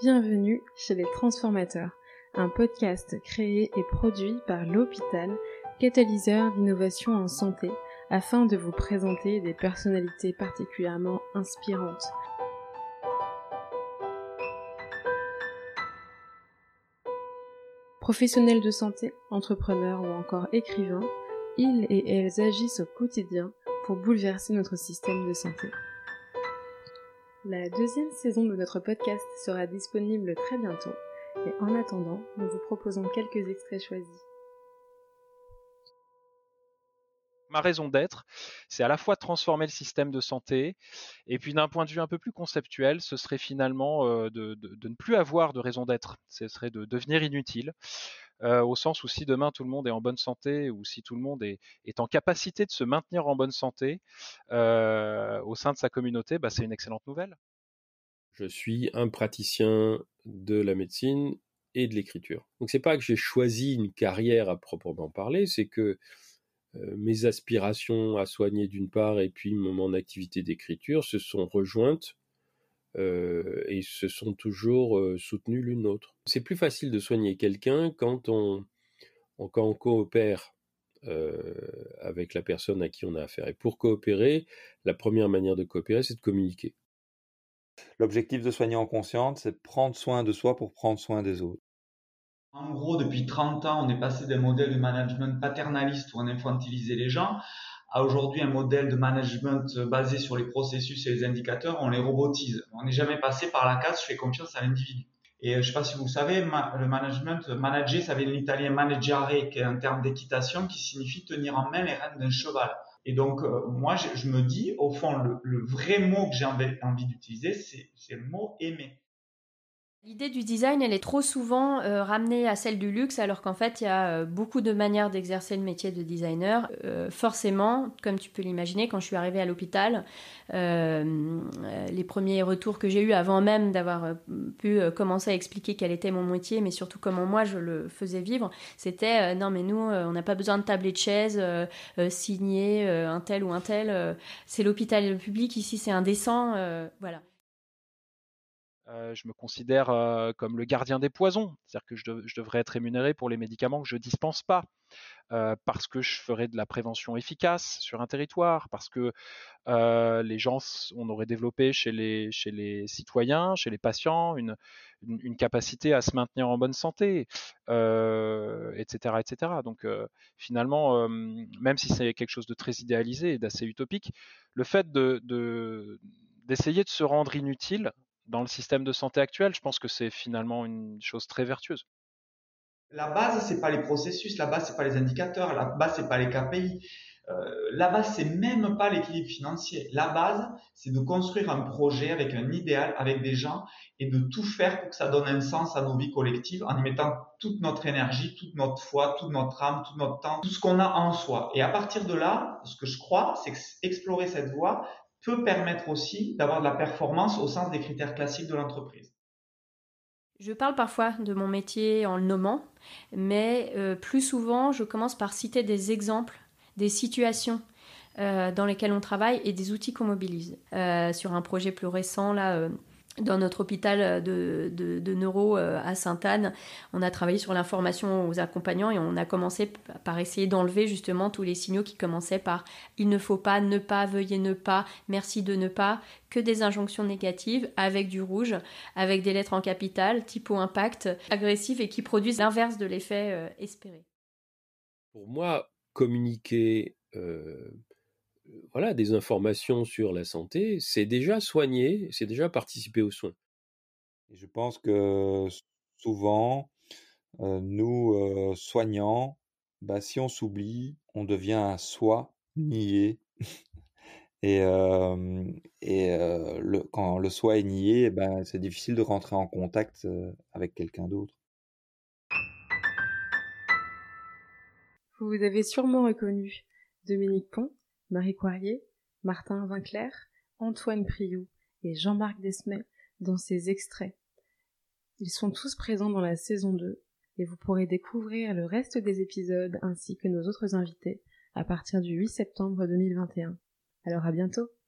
Bienvenue chez les Transformateurs, un podcast créé et produit par l'hôpital, catalyseur d'innovation en santé, afin de vous présenter des personnalités particulièrement inspirantes. Professionnels de santé, entrepreneurs ou encore écrivains, ils et elles agissent au quotidien pour bouleverser notre système de santé. La deuxième saison de notre podcast sera disponible très bientôt, et en attendant, nous vous proposons quelques extraits choisis. Ma raison d'être, c'est à la fois transformer le système de santé, et puis d'un point de vue un peu plus conceptuel, ce serait finalement euh, de, ne plus avoir de raison d'être, ce serait de devenir inutile, euh, au sens où si demain tout le monde est en bonne santé, ou si tout le monde est, en capacité de se maintenir en bonne santé euh, au sein de sa communauté, bah, c'est une excellente nouvelle. Je suis un praticien de la médecine et de l'écriture. Donc c'est pas que j'ai choisi une carrière à proprement parler, c'est que euh, mes aspirations à soigner d'une part et puis mon activité d'écriture se sont rejointes euh, et se sont toujours euh, soutenues l'une l'autre. C'est plus facile de soigner quelqu'un quand on, quand on coopère avec la personne à qui on a affaire. Et pour coopérer, la première manière de coopérer, c'est de communiquer. L'objectif de soigner en conscience, c'est prendre soin de soi pour prendre soin des autres. En gros, depuis 30 ans, on est passé d'un modèle de management paternaliste où on infantilisait les gens à aujourd'hui un modèle de management basé sur les processus et les indicateurs, on les robotise. On n'est jamais passé par la case je fais confiance à l'individu. Et je ne sais pas si vous savez, le management, manager, ça vient de l'italien maneggiare, qui est un terme d'équitation qui signifie tenir en main les rênes d'un cheval. Et donc, euh, moi, je, me dis, au fond, le, vrai mot que j'ai envie d'utiliser, c'est le mot aimer. L'idée du design, elle est trop souvent euh, ramenée à celle du luxe, alors qu'en fait, il y a euh, beaucoup de manières d'exercer le métier de designer. Euh, forcément, comme tu peux l'imaginer, quand je suis arrivée à l'hôpital, les premiers retours que j'ai eus avant même d'avoir pu commencer à expliquer quel était mon métier, mais surtout comment moi je le faisais vivre, c'était non mais nous, on n'a pas besoin de table et de chaise, signer un tel ou un tel. c'est l'hôpital public ici, c'est indécent, voilà. Euh, je me considère euh, comme le gardien des poisons, c'est-à-dire que je, devrais être rémunéré pour les médicaments que je dispense pas, euh, parce que je ferai de la prévention efficace sur un territoire, parce que les gens, on aurait développé chez les, citoyens, chez les patients, une, capacité à se maintenir en bonne santé, etc., etc. Donc finalement, même si c'est quelque chose de très idéalisé et d'assez utopique, le fait de, de d'essayer de se rendre inutile dans le système de santé actuel, je pense que c'est finalement une chose très vertueuse. La base, c'est pas les processus, la base, c'est pas les indicateurs, la base, c'est pas les KPI, euh, la base, c'est même pas l'équilibre financier. La base, c'est de construire un projet avec un idéal, avec des gens et de tout faire pour que ça donne un sens à nos vies collectives en y mettant toute notre énergie, toute notre foi, toute notre âme, tout notre temps, tout ce qu'on a en soi. Et à partir de là, ce que je crois, c'est explorer cette voie, peut permettre aussi d'avoir de la performance au sens des critères classiques de l'entreprise. Je parle parfois de mon métier en le nommant, mais euh, plus souvent, je commence par citer des exemples, des situations euh, dans lesquelles on travaille et des outils qu'on mobilise. Euh, sur un projet plus récent, là, dans notre hôpital de, de, neuro euh, à Sainte-Anne, on a travaillé sur l'information aux accompagnants et on a commencé par essayer d'enlever justement tous les signaux qui commençaient par il ne faut pas, ne pas, veuillez ne pas, merci de ne pas, que des injonctions négatives avec du rouge, avec des lettres en capital, typo impact, agressif et qui produisent l'inverse de l'effet euh, espéré. Pour moi, communiquer euh, voilà, des informations sur la santé, c'est déjà soigner, c'est déjà participer aux soins. je pense que souvent, euh, nous, euh, soignants, bah, si on s'oublie, on devient un soi nié. et et le, quand le soi est nié, eh ben, c'est difficile de rentrer en contact avec quelqu'un d'autre. Vous avez sûrement reconnu Dominique Pont, Marie Coirier, Martin Vinclair, Antoine Priou et Jean-Marc Desmet dans ces extraits. Ils sont tous présents dans la saison 2 et vous pourrez découvrir le reste des épisodes ainsi que nos autres invités à partir du 8 septembre 2021. Alors à bientôt